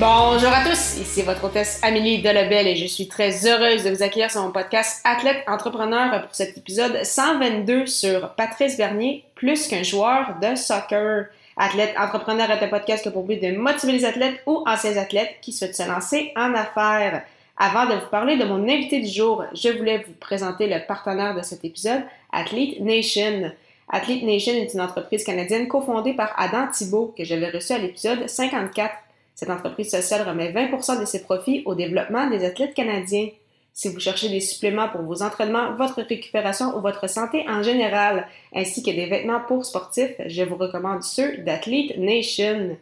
Bonjour à tous, ici votre hôtesse Amélie Delebel et je suis très heureuse de vous accueillir sur mon podcast Athlète Entrepreneur pour cet épisode 122 sur Patrice Bernier, plus qu'un joueur de soccer. Athlète Entrepreneur est un podcast qui a pour but de motiver les athlètes ou anciens athlètes qui souhaitent se lancer en affaires. Avant de vous parler de mon invité du jour, je voulais vous présenter le partenaire de cet épisode, Athlete Nation. Athlete Nation est une entreprise canadienne cofondée par Adam Thibault que j'avais reçu à l'épisode 54 cette entreprise sociale remet 20% de ses profits au développement des athlètes canadiens. Si vous cherchez des suppléments pour vos entraînements, votre récupération ou votre santé en général, ainsi que des vêtements pour sportifs, je vous recommande ceux d'Athlete Nation.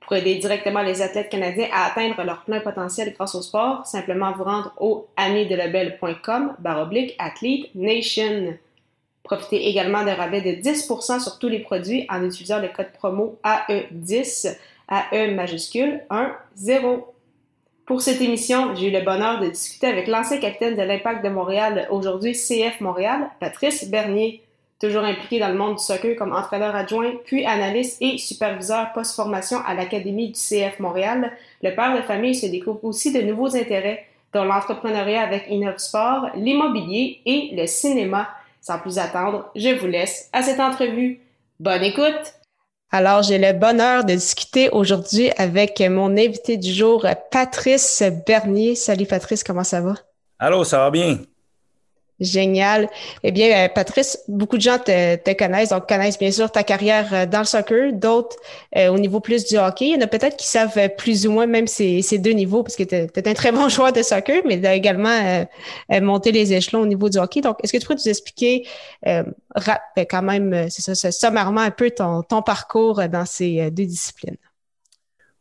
Pour aider directement les athlètes canadiens à atteindre leur plein potentiel grâce au sport, simplement vous rendre au amidelabel.com baroblique Athlete Nation. Profitez également d'un rabais de 10% sur tous les produits en utilisant le code promo AE10 AE majuscule 1 0. Pour cette émission, j'ai eu le bonheur de discuter avec l'ancien capitaine de l'Impact de Montréal, aujourd'hui CF Montréal, Patrice Bernier, toujours impliqué dans le monde du soccer comme entraîneur adjoint, puis analyste et superviseur post-formation à l'Académie du CF Montréal. Le père de famille se découvre aussi de nouveaux intérêts, dont l'entrepreneuriat avec Innovsport, l'immobilier et le cinéma. Sans plus attendre, je vous laisse à cette entrevue. Bonne écoute! Alors, j'ai le bonheur de discuter aujourd'hui avec mon invité du jour, Patrice Bernier. Salut Patrice, comment ça va? Allô, ça va bien? Génial. Eh bien, euh, Patrice, beaucoup de gens te, connaissent, donc connaissent bien sûr ta carrière euh, dans le soccer, d'autres euh, au niveau plus du hockey. Il y en a peut-être qui savent plus ou moins même ces, deux niveaux, parce que tu es, un très bon joueur de soccer, mais tu as également monté les échelons au niveau du hockey. Donc, est-ce que tu pourrais nous expliquer ben, quand même, c'est ça, sommairement un peu ton parcours dans ces deux disciplines?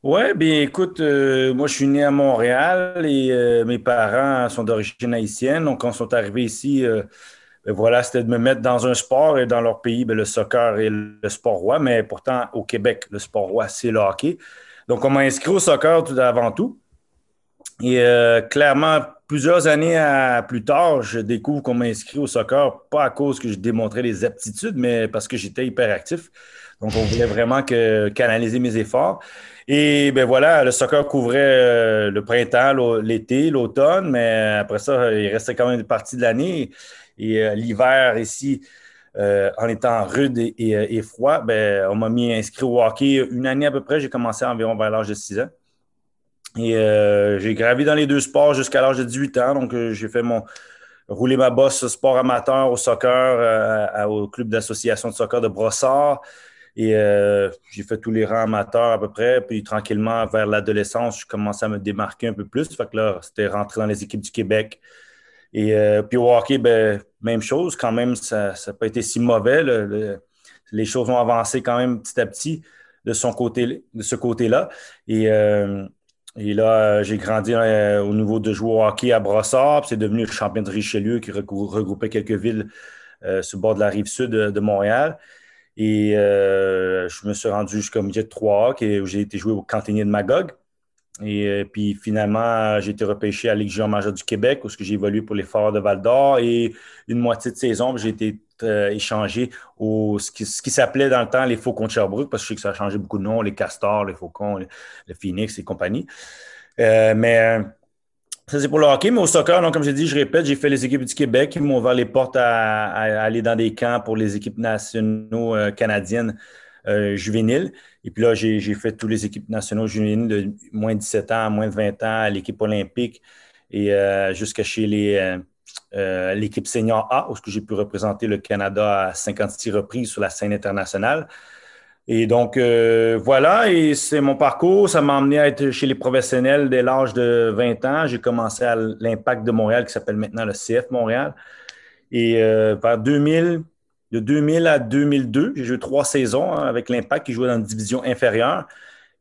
Oui, bien écoute, euh, moi je suis né à Montréal et euh, mes parents sont d'origine haïtienne. Donc, quand ils sont arrivés ici, euh, ben voilà, c'était de me mettre dans un sport et dans leur pays, ben, le soccer est le sport roi, mais pourtant au Québec, le sport roi, c'est le hockey. Donc, on m'a inscrit au soccer tout avant tout. Et clairement, plusieurs années plus tard, je découvre qu'on m'a inscrit au soccer, pas à cause que je démontrais des aptitudes, mais parce que j'étais hyperactif. Donc, on voulait vraiment que, canaliser mes efforts. Et ben voilà, le soccer couvrait euh, le printemps, l'été, l'automne, mais après ça, il restait quand même une partie de l'année. Et euh, l'hiver ici, euh, en étant rude et, froid, ben, on m'a mis inscrit au hockey une année à peu près. J'ai commencé environ vers l'âge de 6 ans. Et j'ai gravi dans les deux sports jusqu'à l'âge de 18 ans. Donc, j'ai fait mon rouler ma bosse sport amateur au soccer au club d'association de soccer de Brossard. Et euh, j'ai fait tous les rangs amateurs à peu près. Puis tranquillement, vers l'adolescence, je commençais à me démarquer un peu plus. Fait que là, c'était rentrer dans les équipes du Québec. Et euh, puis au hockey, ben, même chose. Quand même, ça n'a pas été si mauvais. les choses ont avancé quand même petit à petit de, son côté, de ce côté-là. Et, euh, et là, j'ai grandi au niveau de jouer au hockey à Brossard. C'est devenu le champion de Richelieu qui regroupait quelques villes sur le bord de la rive sud de Montréal. Et euh, je me suis rendu jusqu'au milieu de 3 où j'ai été joué au cantinier de Magog. Et euh, puis finalement, j'ai été repêché à Ligue junior du Québec, où j'ai évolué pour les Forts de Val d'Or. Et une moitié de saison, j'ai été euh, échangé au ce qui, s'appelait dans le temps les Faucons de Sherbrooke, parce que je sais que ça a changé beaucoup de noms, les Castors, les Faucons, le Phoenix et compagnie. mais ça, c'est pour le hockey, mais au soccer, donc, comme j'ai dit, je répète, j'ai fait les équipes du Québec. Ils m'ont ouvert les portes à, aller dans des camps pour les équipes nationaux euh, canadiennes euh, juvéniles. Et puis là, j'ai fait toutes les équipes nationaux juvéniles de moins de 17 ans à moins de 20 ans l'équipe olympique et euh, jusqu'à chez l'équipe senior A, où j'ai pu représenter le Canada à 56 reprises sur la scène internationale. Et donc, euh, voilà, et c'est mon parcours. Ça m'a amené à être chez les professionnels dès l'âge de 20 ans. J'ai commencé à l'Impact de Montréal, qui s'appelle maintenant le CF Montréal. Et euh, vers 2000, de 2000 à 2002, j'ai joué trois saisons hein, avec l'Impact qui jouait dans une division inférieure.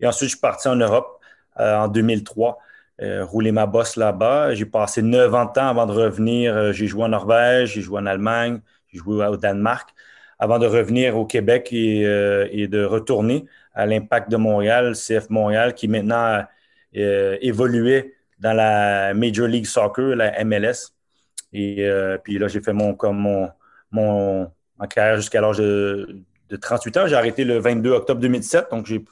Et ensuite, je suis parti en Europe en 2003. rouler ma bosse là-bas. J'ai passé neuf ans de temps avant de revenir. j'ai joué en Norvège, j'ai joué en Allemagne, j'ai joué au Danemark avant de revenir au Québec et, et de retourner à l'Impact de Montréal, CF Montréal, qui maintenant a évolué dans la Major League Soccer, la MLS. Et euh, puis là, j'ai fait mon, comme mon, mon, carrière jusqu'à l'âge de, 38 ans. J'ai arrêté le 22 octobre 2017, donc j'ai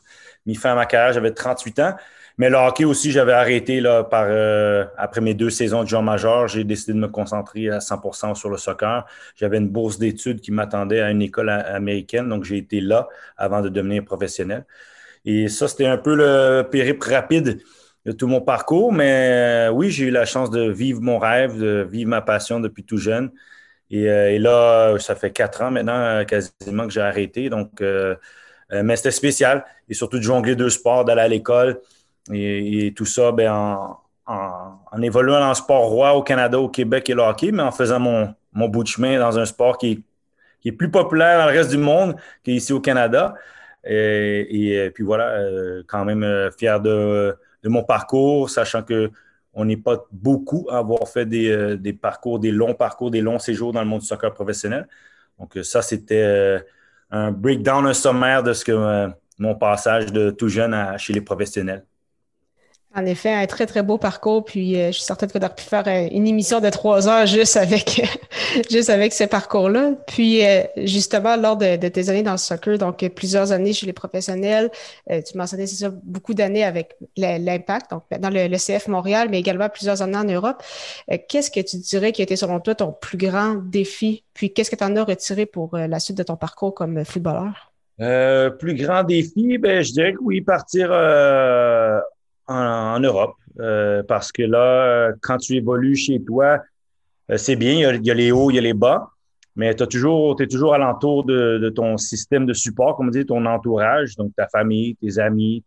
mis fin à ma carrière, j'avais 38 ans. Mais le hockey aussi, j'avais arrêté là, euh, après mes deux saisons de joueur majeur. J'ai décidé de me concentrer à 100% sur le soccer. J'avais une bourse d'études qui m'attendait à une école américaine, donc j'ai été là avant de devenir professionnel. Et ça, c'était un peu le périple rapide de tout mon parcours. Mais euh, oui, j'ai eu la chance de vivre mon rêve, de vivre ma passion depuis tout jeune. Et, euh, là, ça fait quatre ans maintenant euh, quasiment que j'ai arrêté. Donc, mais c'était spécial. Et surtout de jongler deux sports, d'aller à l'école. Et, tout ça ben, en, évoluant dans le sport roi au Canada, au Québec et le hockey, mais en faisant mon, bout de chemin dans un sport qui est, plus populaire dans le reste du monde qu'ici au Canada. Et, et, puis voilà, quand même fier de, de mon parcours, sachant que on n'est pas beaucoup à avoir fait euh, des, parcours, des longs parcours, des longs séjours dans le monde du soccer professionnel. Donc, euh, ça, c'était euh, un breakdown, un sommaire de ce que mon passage de tout jeune chez les professionnels. En effet, un très, très beau parcours. Puis, euh, je suis certaine qu'on aurait pu faire euh, une émission de trois heures juste avec, juste avec ce parcours-là. Puis, euh, justement, lors de, tes années dans le soccer, donc plusieurs années chez les professionnels, tu mentionnais, c'est ça, beaucoup d'années avec l'Impact, donc dans le, CF Montréal, mais également plusieurs années en Europe. qu'est-ce que tu dirais qui a été, selon toi, ton plus grand défi? Puis, qu'est-ce que tu en as retiré pour la suite de ton parcours comme footballeur? plus grand défi, ben, je dirais que oui, partir en, Europe. Euh, parce que là, quand tu évolues chez toi, euh, c'est bien, il y, a, les hauts, il y a les bas, mais tu es toujours, toujours alentour de, de, ton système de support, comme on dit, ton entourage, donc ta famille, tes amis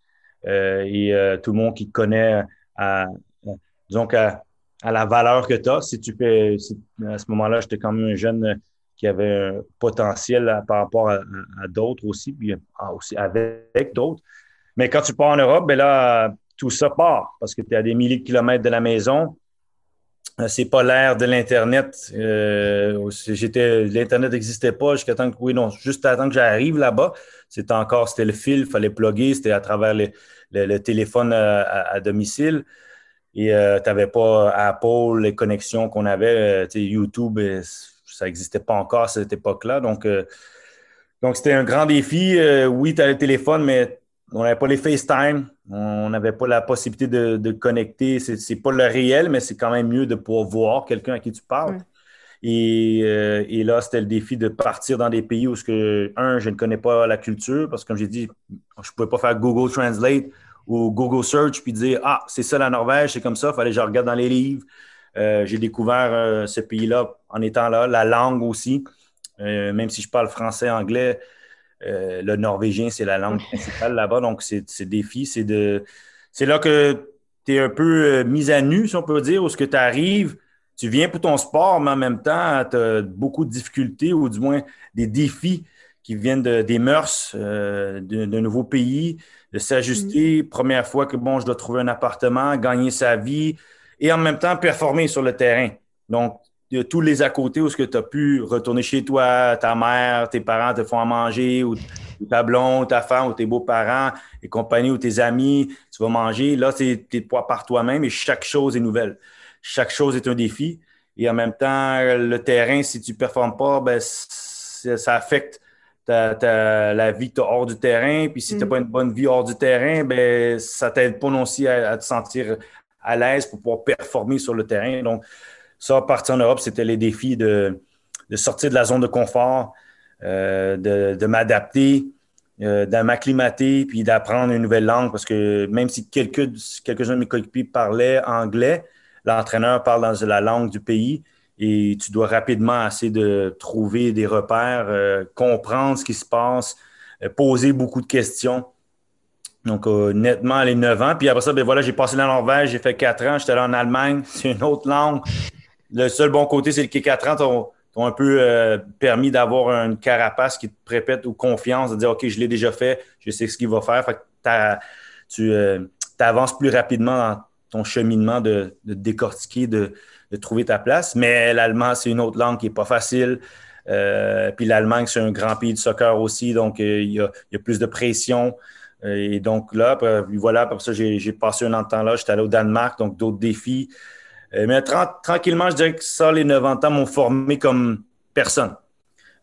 euh, et tout le monde qui te connaît à, donc à, la valeur que tu as. Si tu fais, à ce moment-là, j'étais quand même un jeune qui avait un potentiel par rapport à, d'autres aussi, puis aussi avec d'autres. Mais quand tu pars en Europe, ben là, tout ça part parce que tu es à des milliers de kilomètres de la maison. Euh, c'est pas l'ère de l'Internet. Euh, L'Internet n'existait pas jusqu'à temps que, oui, non, juste à temps que j'arrive là-bas. C'était encore, c'était le fil, il fallait plugger, c'était à travers le, téléphone euh, à, domicile. Et tu n'avais pas Apple, les connexions qu'on avait, YouTube, ça n'existait pas encore à cette époque-là. Donc, donc c'était un grand défi. oui, tu as le téléphone, mais on n'avait pas les FaceTime, on n'avait pas la possibilité de, connecter. Ce n'est pas le réel, mais c'est quand même mieux de pouvoir voir quelqu'un à qui tu parles. Euh, et, là, c'était le défi de partir dans des pays où, que, un, je ne connais pas la culture, parce que comme j'ai dit, je ne pouvais pas faire Google Translate ou Google Search puis dire Ah, c'est ça la Norvège, c'est comme ça, il fallait que je regarde dans les livres. Euh, j'ai découvert euh, ce pays-là en étant là, la langue aussi. même si je parle français, anglais, euh, le norvégien, c'est la langue principale là-bas. Donc, c'est défi. C'est de. C'est là que tu es un peu euh, mis à nu, si on peut dire, où ce que tu arrives, tu viens pour ton sport, mais en même temps, tu as beaucoup de difficultés ou du moins des défis qui viennent des mœurs euh, d'un nouveau pays, de s'ajuster. Mm. Première fois que, bon, je dois trouver un appartement, gagner sa vie et en même temps performer sur le terrain. Donc, de tous les à côté où ce que tu as pu retourner chez toi, ta mère, tes parents te font à manger, ou, ta blonde, ta femme, ou tes beaux-parents et compagnie, ou tes amis, tu vas manger. Là, tu es par toi-même et chaque chose est nouvelle. Chaque chose est un défi. Et en même temps, le terrain, si tu ne performes pas, ben, ça affecte la vie que tu as hors du terrain. Puis si tu n'as mm. pas une bonne vie hors du terrain, ben, ça ne t'aide pas non aussi à, te sentir à l'aise pour pouvoir performer sur le terrain. Donc, ça, partir en Europe, c'était les défis de, sortir de la zone de confort, euh, de, m'adapter, euh, de m'acclimater, puis d'apprendre une nouvelle langue. Parce que même si quelques, quelques-uns de mes coéquipiers parlaient anglais, l'entraîneur parle dans la langue du pays et tu dois rapidement essayer de trouver des repères, euh, comprendre ce qui se passe, poser beaucoup de questions. Donc, nettement, les 9 ans. Puis après ça, ben voilà, j'ai passé la Norvège, j'ai fait 4 ans, j'étais allé en Allemagne, c'est une autre langue. Le seul bon côté, c'est que les 4 ans t'ont un peu euh, permis d'avoir une carapace qui te prépète ou confiance, de dire OK, je l'ai déjà fait, je sais ce qu'il va faire. Fait tu avances plus rapidement dans ton cheminement de, décortiquer, de, trouver ta place. Mais l'allemand, c'est une autre langue qui n'est pas facile. puis l'Allemagne, c'est un grand pays de soccer aussi, donc il y, a, plus de pression. Et donc là, voilà, pour ça, j'ai passé un an de temps là. J'étais allé au Danemark, donc d'autres défis. Euh, mais tranquillement, je dirais que ça, les 90 ans m'ont formé comme personne.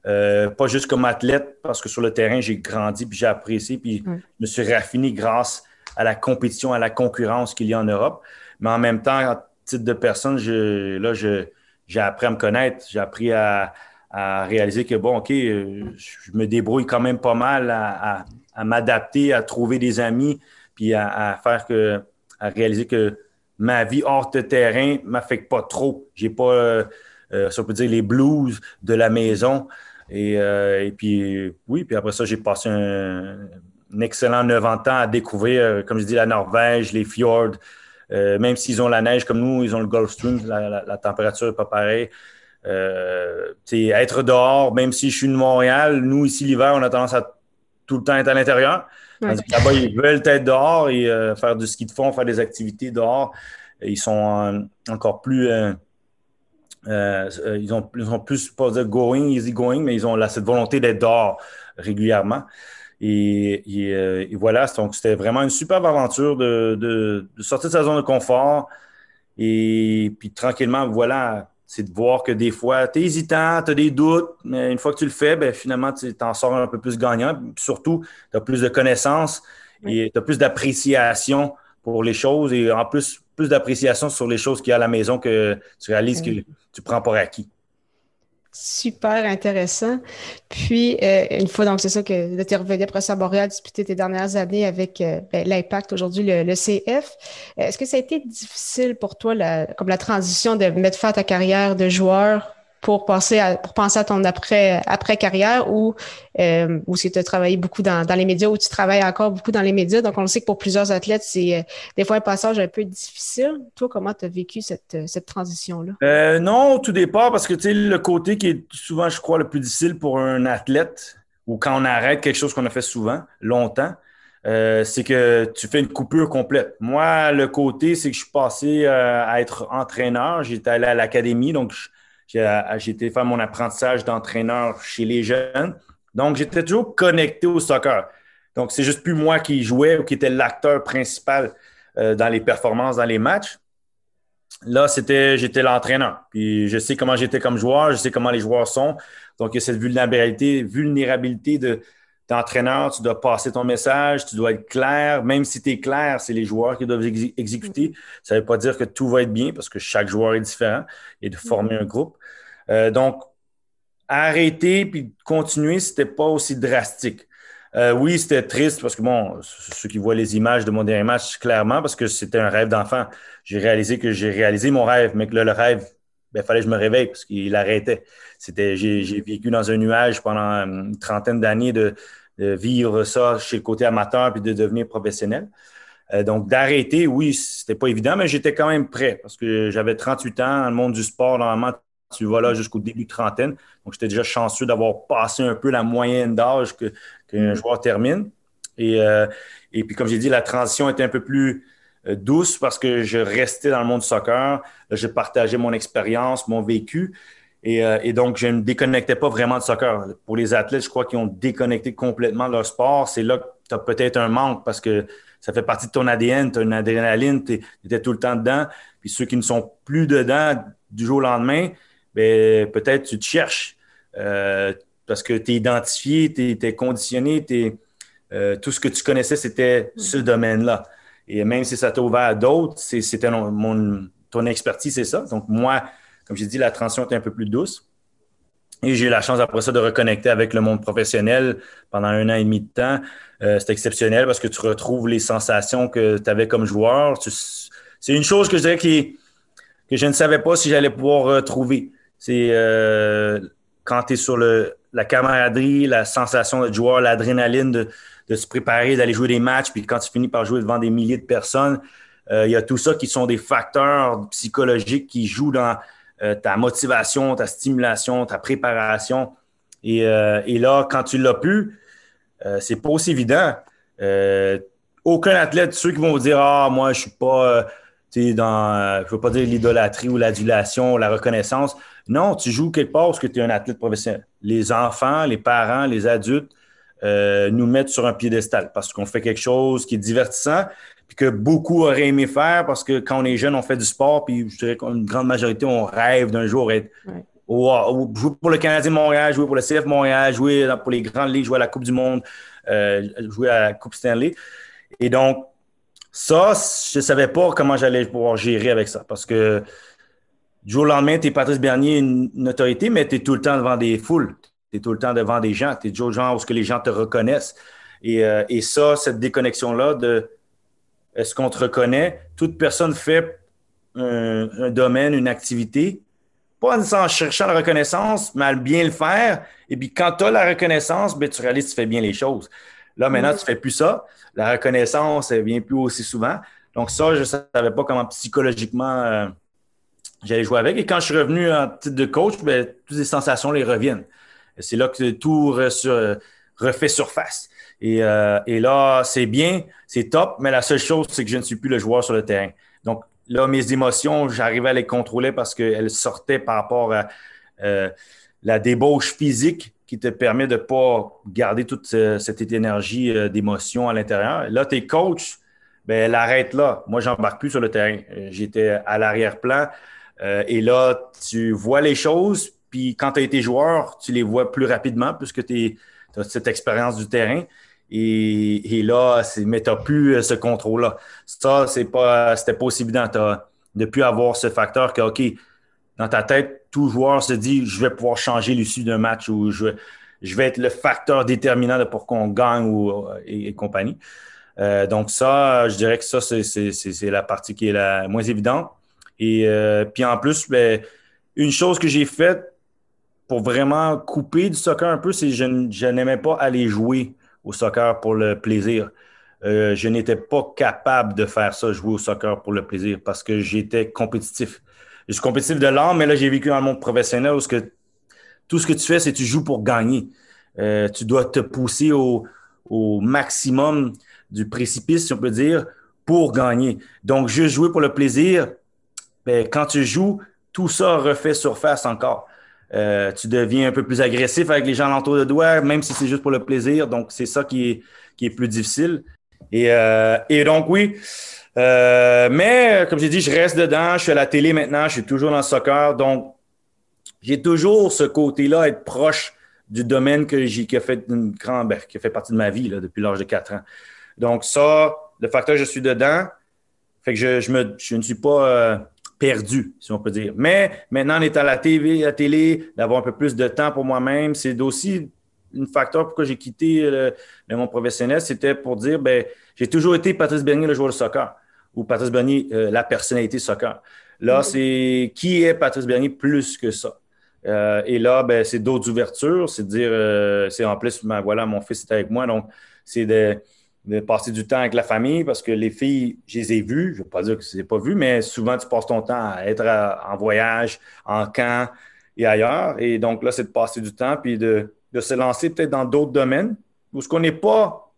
Euh, pas juste comme athlète, parce que sur le terrain, j'ai grandi, puis j'ai apprécié, puis je me suis raffiné grâce à la compétition, à la concurrence qu'il y a en Europe. Mais en même temps, en titre de personne, je, là, j'ai appris à me connaître, j'ai appris à, réaliser que, bon, OK, euh, je me débrouille quand même pas mal à, m'adapter, à trouver des amis, puis à, à, faire que, à réaliser que ma vie hors de terrain m'affecte pas trop. J'ai pas, euh, euh, ça peut dire, les blues de la maison. Et, euh, puis, oui, puis après ça, j'ai passé un, excellent 90 ans à découvrir, comme je dis, la Norvège, les fjords. même s'ils ont la neige comme nous, ils ont le Gulf Stream, la, température n'est pas pareille. être dehors, même si je suis de Montréal, nous, ici, l'hiver, on a tendance à tout le temps être à l'intérieur. Là-bas, ils veulent être dehors et euh, faire du ski de fond, faire des activités dehors. ils sont euh, encore plus. Euh, ils, ont, plus, pas de going, easy going, mais ils ont cette volonté d'être dehors régulièrement. Et, voilà, donc c'était vraiment une superbe aventure de, sortir de sa zone de confort. Et puis tranquillement, voilà, c'est de voir que des fois, tu es hésitant, tu as des doutes, mais une fois que tu le fais, ben, finalement, tu t'en sors un peu plus gagnant. surtout, tu as plus de connaissances et tu as plus d'appréciation pour les choses et en plus, plus d'appréciation sur les choses qu'il y a à la maison que tu réalises que tu prends pour acquis. Super intéressant. Puis, euh, une fois, donc, c'est ça que tu es revenu à Montréal, disputer tes dernières années avec euh, ben, l'Impact, aujourd'hui le, CF. Est-ce que ça a été difficile pour toi, comme la transition de mettre fin à ta carrière de joueur pour penser à, penser à ton après, après carrière ou, euh, ou si tu as travaillé beaucoup dans, les médias ou tu travailles encore beaucoup dans les médias. Donc, on sait que pour plusieurs athlètes, c'est euh, des fois un passage un peu difficile. Toi, comment tu as vécu cette, cette transition-là? Euh, non, tout départ, parce que tu sais, le côté qui est souvent, je crois, le plus difficile pour un athlète ou quand on arrête quelque chose qu'on a fait souvent, longtemps, euh, c'est que tu fais une coupure complète. Moi, le côté, c'est que je suis passé euh, à être entraîneur. J'étais allé à l'académie, donc j'ai été faire mon apprentissage d'entraîneur chez les jeunes. Donc, j'étais toujours connecté au soccer. Donc, c'est juste plus moi qui jouais ou qui était l'acteur principal euh, dans les performances, dans les matchs. Là, c'était, j'étais l'entraîneur. Puis je sais comment j'étais comme joueur, je sais comment les joueurs sont. Donc, il y a cette vulnérabilité, vulnérabilité de, d'entraîneur, tu dois passer ton message, tu dois être clair. Même si tu es clair, c'est les joueurs qui doivent exécuter. Ça ne veut pas dire que tout va être bien parce que chaque joueur est différent et de former un groupe. Euh, donc, arrêter puis continuer, ce n'était pas aussi drastique. Euh, oui, c'était triste parce que, bon, ceux qui voient les images de mon dernier match, clairement, parce que c'était un rêve d'enfant. J'ai réalisé que j'ai réalisé mon rêve, mais que là, le rêve, il ben, fallait que je me réveille parce qu'il arrêtait. C'était, j'ai, vécu dans un nuage pendant une trentaine d'années de, vivre ça chez le côté amateur puis de devenir professionnel. Euh, donc, d'arrêter, oui, c'était pas évident, mais j'étais quand même prêt parce que j'avais 38 ans dans le monde du sport. Normalement, tu vas là jusqu'au début de trentaine. Donc, j'étais déjà chanceux d'avoir passé un peu la moyenne d'âge que, qu'un joueur termine. Et, euh, et puis, comme j'ai dit, la transition était un peu plus euh, douce parce que je restais dans le monde du soccer. Je partageais mon expérience, mon vécu. Euh, et, donc, je ne me déconnectais pas vraiment du soccer. Pour les athlètes, je crois qu'ils ont déconnecté complètement de leur sport. C'est là que tu as peut-être un manque parce que ça fait partie de ton ADN, tu as une adrénaline, tu étais tout le temps dedans. Puis ceux qui ne sont plus dedans du jour au lendemain, peut-être tu te cherches euh, parce que tu es identifié, tu es, conditionné, tout ce que tu connaissais, c'était ce mm. domaine-là. Et même si ça t'a ouvert à d'autres, c'était mon, ton expertise, c'est ça. Donc, moi, comme j'ai dit, la transition était un peu plus douce. Et j'ai eu la chance après ça de reconnecter avec le monde professionnel pendant un an et demi de temps. Euh, c'est exceptionnel parce que tu retrouves les sensations que tu avais comme joueur. c'est une chose que je dirais que je ne savais pas si j'allais pouvoir retrouver. C'est euh, quand tu es sur le, la camaraderie, la sensation de joueur, l'adrénaline de, de se préparer, d'aller jouer des matchs, puis quand tu finis par jouer devant des milliers de personnes, euh, il y a tout ça qui sont des facteurs psychologiques qui jouent dans euh, ta motivation, ta stimulation, ta préparation. Et, euh, là, quand tu l'as pu, c'est pas aussi évident. aucun athlète, ceux qui vont vous dire Ah, moi, je suis pas euh, dans, euh, je veux pas dire l'idolâtrie ou l'adulation, la reconnaissance. Non, tu joues quelque part parce que tu es un athlète professionnel. Les enfants, les parents, les adultes euh, nous mettent sur un piédestal parce qu'on fait quelque chose qui est divertissant, puis que beaucoup auraient aimé faire parce que quand on est jeune, on fait du sport, puis je dirais qu'une grande majorité, on rêve d'un jour être jouer pour le Canadien de Montréal, jouer pour le CF Montréal, jouer pour les grandes ligues, jouer à la Coupe du Monde, jouer à la Coupe Stanley. Et donc, ça, je ne savais pas comment j'allais pouvoir gérer avec ça parce que du jour au lendemain, tu es Patrice Bernier, une, autorité, mais tu es tout le temps devant des foules. Tu es tout le temps devant des gens. Tu es toujours genre où que les gens te reconnaissent. Euh, et, ça, cette déconnexion-là de est-ce qu'on te reconnaît? Toute personne fait un, domaine, une activité, pas en cherchant la reconnaissance, mais à bien le faire. Et puis quand tu as la reconnaissance, ben, tu réalises que tu fais bien les choses. Là, maintenant, tu ne fais plus ça. La reconnaissance, elle vient plus aussi souvent. Donc, ça, je ne savais pas comment psychologiquement euh, j'allais jouer avec. Et quand je suis revenu en titre de coach, ben, toutes les sensations les reviennent. C'est là que tout refait surface. Euh, et, là, c'est bien, c'est top, mais la seule chose, c'est que je ne suis plus le joueur sur le terrain. Donc, là, mes émotions, j'arrivais à les contrôler parce qu'elles sortaient par rapport à euh, la débauche physique qui te permet de ne pas garder toute cette énergie euh, d'émotion à l'intérieur. Là, tes coachs, ben, elle arrête là. Moi, j'embarque plus sur le terrain. Euh, j'étais à l'arrière-plan. Euh, et là, tu vois les choses, puis quand tu as été joueur, tu les vois plus rapidement puisque tu as cette expérience du terrain. Et, là, mais tu n'as plus ce contrôle-là. Ça, c'est pas, c'était pas aussi évident. de ne plus avoir ce facteur que, OK, dans ta tête, tout joueur se dit je vais pouvoir changer l'issue d'un match ou je, vais être le facteur déterminant pour qu'on gagne ou, et, compagnie. Euh, donc, ça, je dirais que ça, c'est la partie qui est la moins évidente. Et euh, puis en plus, ben, une chose que j'ai faite pour vraiment couper du soccer un peu, c'est que je, n'aimais pas aller jouer au soccer pour le plaisir. Euh, je n'étais pas capable de faire ça, jouer au soccer pour le plaisir, parce que j'étais compétitif je suis compétitif de l'âme, mais là, j'ai vécu dans monde professionnel où que tout ce que tu fais, c'est que tu joues pour gagner. Euh, tu dois te pousser au, maximum du précipice, si on peut dire, pour gagner. Donc, juste jouer pour le plaisir, ben, quand tu joues, tout ça refait surface encore. Euh, tu deviens un peu plus agressif avec les gens alentour de toi, même si c'est juste pour le plaisir. Donc, c'est ça qui est, qui est plus difficile. Et, euh, et donc, oui, euh, mais, comme j'ai dit, je reste dedans. Je suis à la télé maintenant. Je suis toujours dans le soccer. Donc, j'ai toujours ce côté-là, être proche du domaine que j'ai, qui, a fait une grande, ben, qui a fait partie de ma vie depuis l'âge de 4 ans. Donc, ça, le facteur je suis dedans, fait que je, ne suis pas euh, perdu, si on peut dire. Mais maintenant, en étant à la à la télé, d'avoir un peu plus de temps pour moi-même, c'est aussi un facteur pourquoi j'ai quitté le, mon professionnel. C'était pour dire, ben, j'ai toujours été Patrice Bernier, le joueur de soccer ou Patrice Bernier, euh, la personnalité soccer. Là, mm-hmm. c'est qui est Patrice Bernier plus que ça? Euh, et là, ben, c'est d'autres ouvertures, c'est de dire, euh, c'est en plus, ben, voilà, mon fils est avec moi, donc c'est de, passer du temps avec la famille parce que les filles, je les ai vues, je ne veux pas dire que je ne les ai pas vues, mais souvent tu passes ton temps à être en voyage, en camp et ailleurs. Et donc là, c'est de passer du temps puis de, de se lancer peut-être dans d'autres domaines où ce qu'on n'est pas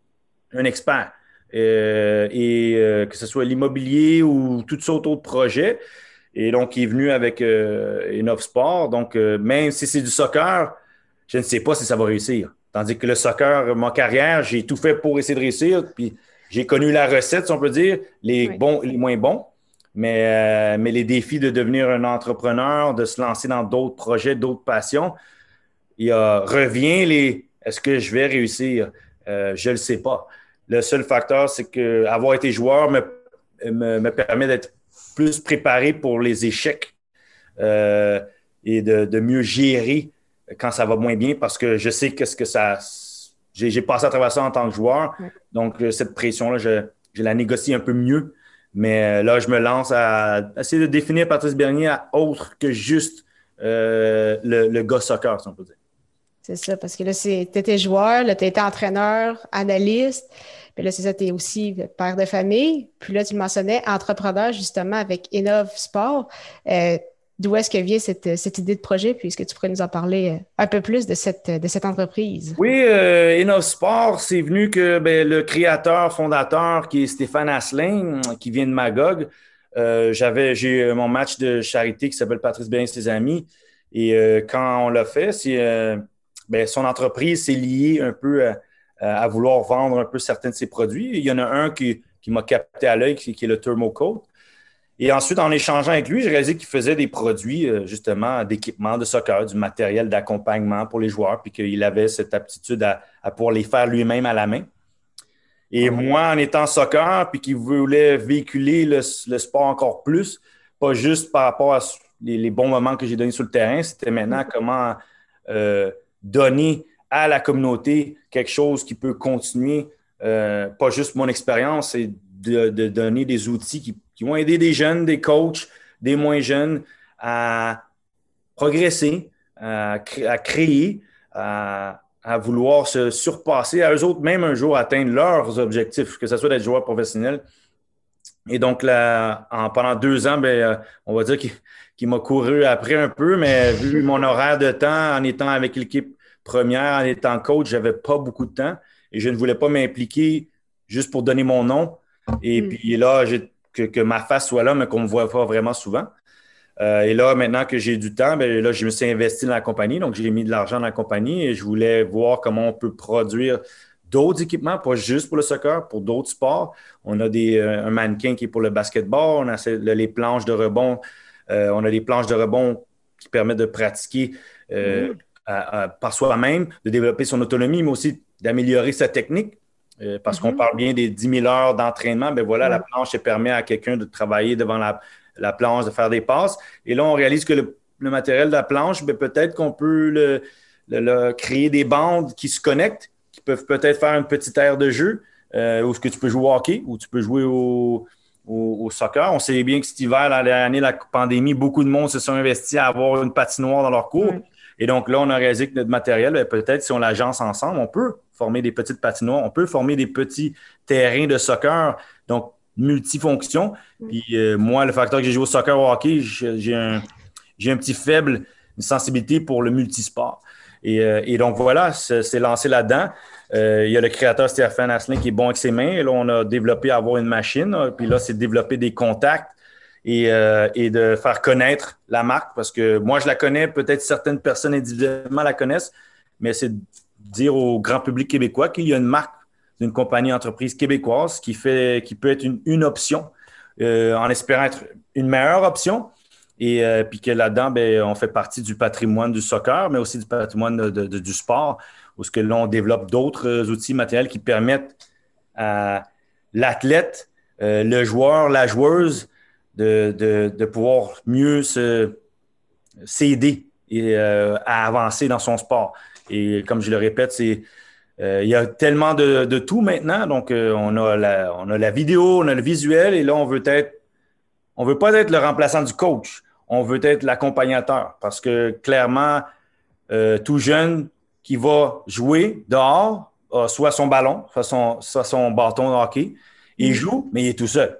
un expert. Euh, et euh, que ce soit l'immobilier ou toutes sortes d'autres projets. Et donc, il est venu avec euh, Sport. Donc, euh, même si c'est du soccer, je ne sais pas si ça va réussir. Tandis que le soccer, ma carrière, j'ai tout fait pour essayer de réussir. Puis, j'ai connu la recette, si on peut dire, les bons les moins bons. Mais, mais les défis de devenir un entrepreneur, de se lancer dans d'autres projets, d'autres passions, il revient les est-ce que je vais réussir? je ne le sais pas. Le seul facteur, c'est que avoir été joueur me, me, permet d'être plus préparé pour les échecs euh, et de, mieux gérer quand ça va moins bien parce que je sais qu'est-ce que ça. J'ai passé à travers ça en tant que joueur. Donc, euh, cette pression-là, je, la négocie un peu mieux. Mais euh, là, je me lance à essayer de définir Patrice Bernier à autre que juste le, le, gars soccer, si on peut dire. C'est ça, parce que là, tu étais joueur, tu étais entraîneur, analyste. Puis là, c'est ça, tu es aussi père de famille. Puis là, tu le mentionnais, entrepreneur justement avec Innov Sport. Euh, d'où est-ce que vient cette, cette, idée de projet, puis est-ce que tu pourrais nous en parler un peu plus de cette, de cette entreprise? Oui, euh, Sport, c'est venu que ben, le créateur, fondateur, qui est Stéphane Asselin, qui vient de Magog, j'avais, j'ai mon match de charité qui s'appelle Patrice Bien et ses amis. Et quand on l'a fait, c'est, ben, son entreprise s'est liée un peu à, à, vouloir vendre un peu certains de ses produits. Il y en a un qui, qui m'a capté à l'œil, qui, est le Thermocoat. Et ensuite, en échangeant avec lui, j'ai réalisé qu'il faisait des produits, euh, justement, d'équipement de soccer, du matériel d'accompagnement pour les joueurs, puis qu'il avait cette aptitude à, pouvoir les faire lui-même à la main. Et moi, en étant soccer, puis qui voulait véhiculer le, sport encore plus, pas juste par rapport à les, bons moments que j'ai donnés sur le terrain, c'était maintenant comment euh, donner à la communauté quelque chose qui peut continuer euh, pas juste mon expérience, c'est de, donner des outils qui, vont aider des jeunes, des coachs, des moins jeunes à progresser, à, créer, à, vouloir se surpasser, à eux autres même un jour atteindre leurs objectifs, que ce soit d'être joueur professionnel. Et donc, là, en, pendant deux ans, ben, euh, on va dire qu'il m'a couru après un peu, mais vu mon horaire de temps, en étant avec l'équipe première, en étant coach, j'avais pas beaucoup de temps et je ne voulais pas m'impliquer juste pour donner mon nom. Et mm. puis là, que, que, ma face soit là, mais qu'on ne me voit pas vraiment souvent. Euh, et là, maintenant que j'ai du temps, bien, là, je me suis investi dans la compagnie. Donc, j'ai mis de l'argent dans la compagnie et je voulais voir comment on peut produire d'autres équipements, pas juste pour le soccer, pour d'autres sports. On a des, euh, un mannequin qui est pour le basketball, on a les planches de rebond, euh, on a des planches de rebond qui permettent de pratiquer mm. Par soi-même, de développer son autonomie, mais aussi d'améliorer sa technique. Euh, parce qu'on mhm. parle bien des 10 000 heures d'entraînement, ben voilà, la planche permet à quelqu'un de travailler devant la, planche, de faire des passes. Et là, on réalise que le, matériel de la planche, ben peut-être qu'on peut le, créer des bandes qui se connectent, qui peuvent peut-être faire une petite aire de jeu, euh, où ce que tu peux jouer au hockey, ou tu peux jouer au, soccer. On sait bien que cet hiver, l'année de la pandémie, beaucoup de monde se sont investis à avoir une patinoire dans leur cours. Et donc là, on a réalisé que notre matériel, ben, peut-être si on l'agence ensemble, on peut former des petites patinoires, on peut former des petits terrains de soccer, donc multifonction. Mm. Puis euh, moi, le facteur que j'ai joué au soccer au hockey, j'ai un, un, petit faible, une sensibilité pour le multisport. Et, euh, et donc voilà, c'est lancé là-dedans. Euh, il y a le créateur Stéphane Asselin qui est bon avec ses mains. Et là, on a développé à avoir une machine. Puis là, c'est développer des contacts et, et, de faire connaître la marque parce que moi, je la connais, peut-être certaines personnes individuellement la connaissent, mais c'est dire au grand public québécois qu'il y a une marque d'une compagnie entreprise québécoise qui, fait, qui peut être une, option, euh, en espérant être une meilleure option. Et euh, puis que là-dedans, ben, on fait partie du patrimoine du soccer, mais aussi du patrimoine du sport, où ce que là, on développe d'autres euh, outils matériels qui permettent à l'athlète, le joueur, la joueuse, de, pouvoir mieux s'aider et à avancer dans son sport. Et comme je le répète, c'est euh, il y a tellement de, tout maintenant. Donc, euh, on, a la, on a la vidéo, on a le visuel, et là, on veut être, on veut pas être le remplaçant du coach. On veut être l'accompagnateur parce que clairement, euh, tout jeune qui va jouer dehors, a soit son ballon, soit son, soit son bâton de hockey, il mm. joue, mais il est tout seul.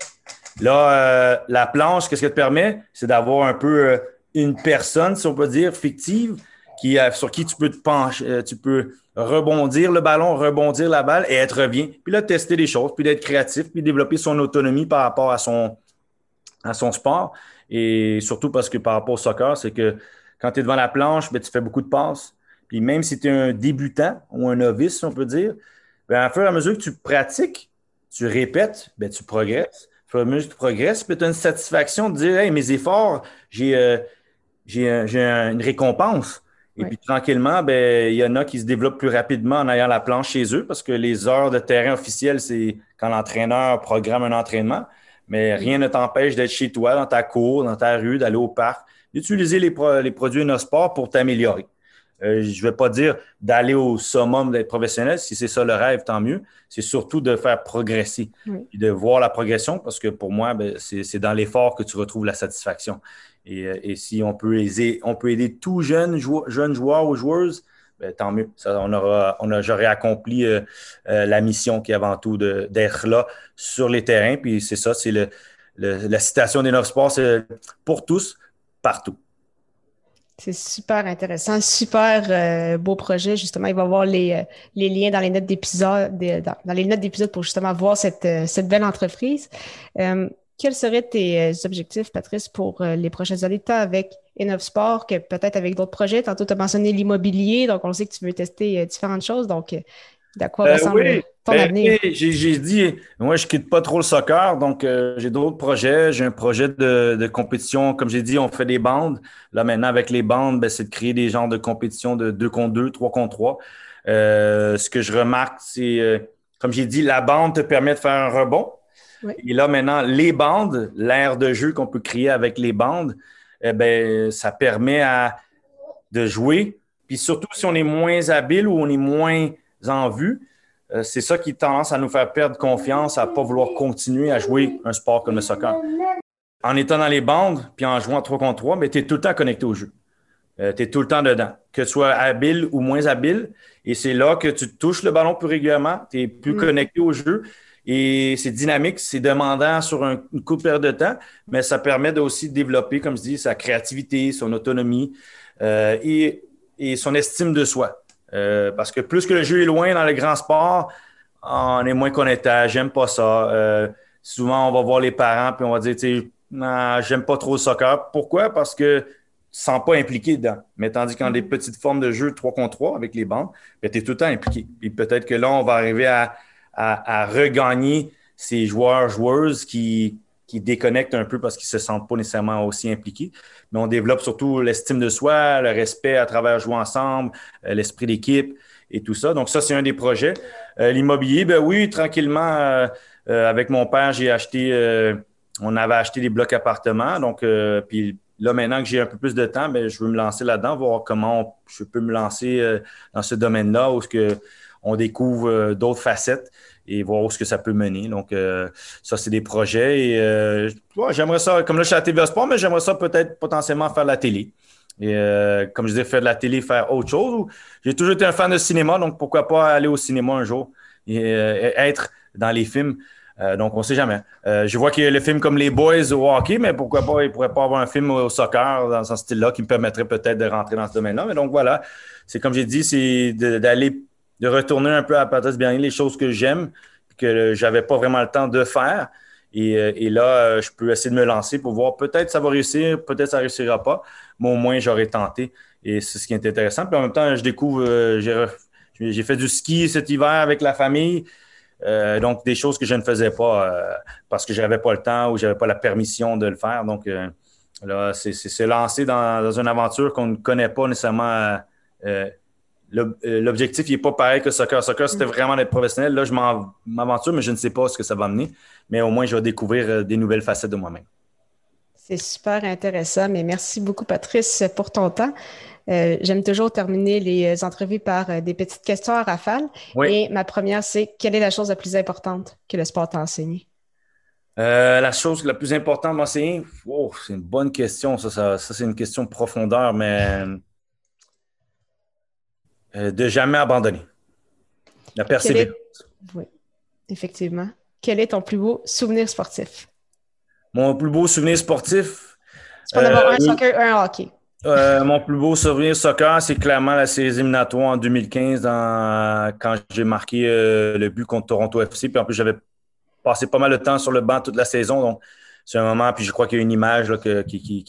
Là, la planche, qu'est-ce qu'elle te permet? C'est d'avoir un peu une personne, si on peut dire, fictive, euh, sur qui tu peux te pencher, euh, tu peux rebondir le ballon, rebondir la balle et être revient. Puis là, tester des choses, puis d'être créatif, puis développer son autonomie par rapport à son, à son sport. Et surtout parce que par rapport au soccer, c'est que quand tu es devant la planche, ben, tu fais beaucoup de passes. Puis même si tu es un débutant ou un novice, on peut dire, bien, à fur et à mesure que tu pratiques, tu répètes, bien, tu progresses. Tu progresses, puis tu as une satisfaction de dire, hey, mes efforts, j'ai euh, une récompense. Et puis tranquillement, ben, il y en a qui se développent plus rapidement en ayant la planche chez eux parce que les heures de terrain officielles, c'est quand l'entraîneur programme un entraînement. Mais rien ne t'empêche d'être chez toi, dans ta cour, dans ta rue, d'aller au parc, d'utiliser les, les produits sport pour t'améliorer. Euh, je ne vais pas dire d'aller au summum d'être professionnel. Si c'est ça le rêve, tant mieux. C'est surtout de faire progresser et de voir la progression parce que pour moi, ben, c'est dans l'effort que tu retrouves la satisfaction. Euh, et, si on peut aider, on peut aider tout jeune, jeune joueur ou joueuse, ben, tant mieux. Ça, on aura, on j'aurais accompli euh, euh, la mission qui est avant tout d'être là sur les terrains. Puis c'est ça, c'est le, la citation des neuf sports, c'est pour tous, partout. C'est super intéressant, super euh, beau projet. Justement, il va y avoir les, euh, les liens dans les notes d'épisode, dans, les notes pour justement voir cette, euh, cette belle entreprise. quels seraient tes objectifs, Patrice, pour les prochaines années, tant avec Sport que peut-être avec d'autres projets? Tantôt, tu as mentionné l'immobilier, donc on sait que tu veux tester différentes choses. De quoi ressemble ton ben, avenir? J'ai dit, moi, je ne quitte pas trop le soccer, donc euh, j'ai d'autres projets. J'ai un projet de, compétition. Comme j'ai dit, on fait des bandes. Là, maintenant, avec les bandes, ben, c'est de créer des genres de compétition de 2 contre 2, 3 contre 3. Euh, ce que je remarque, c'est, euh, comme j'ai dit, la bande te permet de faire un rebond. Et là, maintenant, les bandes, l'air de jeu qu'on peut créer avec les bandes, eh ben, ça permet à, de jouer. Puis surtout, si on est moins habile ou on est moins en vue, euh, c'est ça qui tendance à nous faire perdre confiance, à ne pas vouloir continuer à jouer un sport comme le soccer. En étant dans les bandes, puis en jouant 3 contre 3, tu es tout le temps connecté au jeu. Euh, tu es tout le temps dedans, que tu sois habile ou moins habile. Et c'est là que tu touches le ballon plus régulièrement, tu es plus mm. connecté au jeu. Et c'est dynamique, c'est demandant sur un, une courte période de temps, mais ça permet de aussi développer, comme je dis, sa créativité, son autonomie euh, et, et, son estime de soi. Euh, parce que plus que le jeu est loin dans le grand sport, on est moins connecté. J'aime pas ça. Euh, souvent, on va voir les parents puis on va dire, tu sais, j'aime pas trop le soccer. Pourquoi? Parce que tu ne sens pas impliqué dedans. Mais tandis qu'en des petites formes de jeu 3 contre 3 avec les bandes, ben, tu es tout le temps impliqué. Et peut-être que là, on va arriver à, à regagner ces joueurs, joueuses qui, qui déconnectent un peu parce qu'ils ne se sentent pas nécessairement aussi impliqués. Mais on développe surtout l'estime de soi, le respect à travers jouer ensemble, euh, l'esprit d'équipe et tout ça. Donc, ça, c'est un des projets. Euh, l'immobilier, ben oui, tranquillement, euh, avec mon père, j'ai acheté, on avait acheté des blocs appartements. Donc, puis là, maintenant que j'ai un peu plus de temps, ben, je veux me lancer là-dedans, voir comment je peux me lancer dans ce domaine-là où que on découvre d'autres facettes et voir où ce que ça peut mener. Donc, euh, ça, c'est des projets. Et euh, j'aimerais ça, comme là, je suis à TV Sport, mais j'aimerais ça peut-être potentiellement faire de la télé. Et euh, comme je disais, faire de la télé, faire autre chose. J'ai toujours été un fan de cinéma, donc pourquoi pas aller au cinéma un jour et, être dans les films. donc, on ne sait jamais. je vois qu'il y a le film comme Les Boys au hockey, mais pourquoi pas, il ne pourrait pas avoir un film au soccer dans ce style-là qui me permettrait peut-être de rentrer dans ce domaine-là. Mais donc, voilà, c'est comme j'ai dit, c'est d'aller de retourner un peu à Patrice Bernier les choses que j'aime, que j'avais pas vraiment le temps de faire. Et, euh, là, euh, je peux essayer de me lancer pour voir peut-être ça va réussir, peut-être ça ne réussira pas, mais au moins j'aurais tenté. Et c'est ce qui est intéressant. Puis en même temps, je découvre, euh, j'ai fait du ski cet hiver avec la famille. donc, des choses que je ne faisais pas parce que je n'avais pas le temps ou je n'avais pas la permission de le faire. Donc, là, c'est se lancer dans, une aventure qu'on ne connaît pas nécessairement l'objectif n'est pas pareil que soccer. Soccer, c'était mm. vraiment d'être professionnel. Là, je m'aventure, mais je ne sais pas ce que ça va mener. Mais au moins, je vais découvrir euh, des nouvelles facettes de moi-même. C'est super intéressant, mais merci beaucoup, Patrice, pour ton temps. Euh, j'aime toujours terminer les entrevues par des petites questions à rafale. Et ma première, c'est quelle est la chose la plus importante que le sport t'a enseigné? la chose la plus importante m'enseigner, oh, c'est une bonne question. ça c'est une question de profondeur, mais euh, de jamais abandonner. La persévérance. Oui, effectivement. Quel est ton plus beau souvenir sportif? Mon plus beau souvenir sportif. Tu peux en avoir un euh, soccer, un hockey. Euh, mon plus beau souvenir soccer, c'est clairement la série éliminatoire en 2015 quand j'ai marqué le but contre Toronto FC. Puis en plus, j'avais passé pas mal de temps sur le banc toute la saison. Donc, c'est un moment, puis je crois qu'il y a une image qui,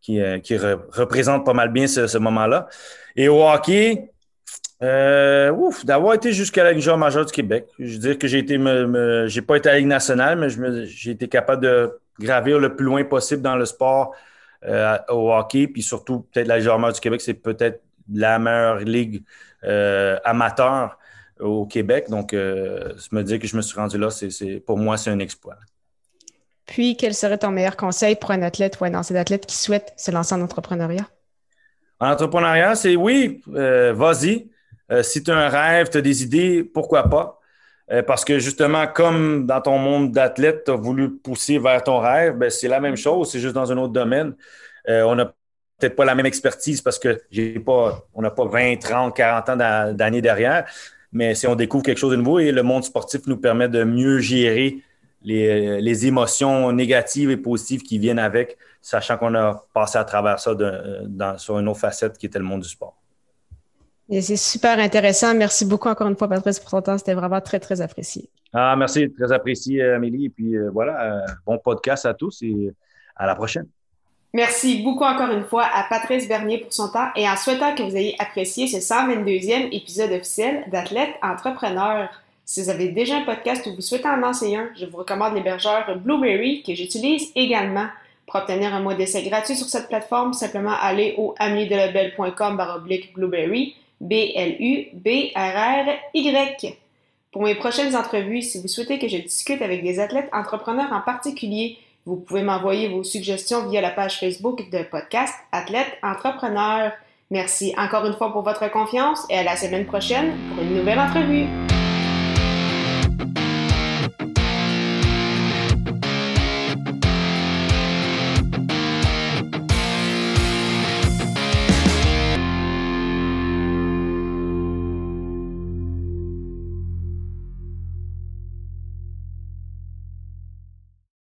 qui, représente pas mal bien ce, ce moment-là. Et au hockey, euh, ouf, d'avoir été jusqu'à la Ligue majeure du Québec. Je veux dire que j'ai été, j'ai pas été à la Ligue nationale, mais j'ai été capable de gravir le plus loin possible dans le sport euh, au hockey, puis surtout peut-être la Ligue majeure du Québec, c'est peut-être la meilleure ligue euh, amateur au Québec. Donc, me dire que je me suis rendu là, c'est, pour moi, c'est un exploit. Puis, quel serait ton meilleur conseil pour un athlète ou un ancien athlète qui souhaite se lancer en entrepreneuriat? En entrepreneuriat, c'est oui, vas-y. Euh, si tu as un rêve, tu as des idées, pourquoi pas? Euh, parce que justement, comme dans ton monde d'athlète, tu as voulu pousser vers ton rêve, ben, c'est la même chose, c'est juste dans un autre domaine. Euh, on n'a peut-être pas la même expertise parce que j'ai pas, on n'a pas 20, 30, 40 ans d'années derrière, mais si on découvre quelque chose de nouveau et le monde sportif nous permet de mieux gérer les, émotions négatives et positives qui viennent avec, sachant qu'on a passé à travers ça dans, sur une autre facette qui était le monde du sport. C'est super intéressant. Merci beaucoup encore une fois, Patrice, pour ton temps. C'était vraiment très, très apprécié. Ah, merci, très apprécié, Amélie. Et puis voilà, bon podcast à tous et à la prochaine. Merci beaucoup encore une fois à Patrice Bernier pour son temps et en souhaitant que vous ayez apprécié ce 122e épisode officiel d'Athlète Entrepreneur. Si vous avez déjà un podcast ou vous souhaitez en lancer un, je vous recommande l'hébergeur Blueberry que j'utilise également. Pour obtenir un mois d'essai gratuit sur cette plateforme, simplement aller au ameliedelabel.com baroblique Blueberry, B-L-U-B-R-R-Y. Pour mes prochaines entrevues, si vous souhaitez que je discute avec des athlètes entrepreneurs en particulier, vous pouvez m'envoyer vos suggestions via la page Facebook de podcast Athlète Entrepreneur. Merci encore une fois pour votre confiance et à la semaine prochaine pour une nouvelle entrevue.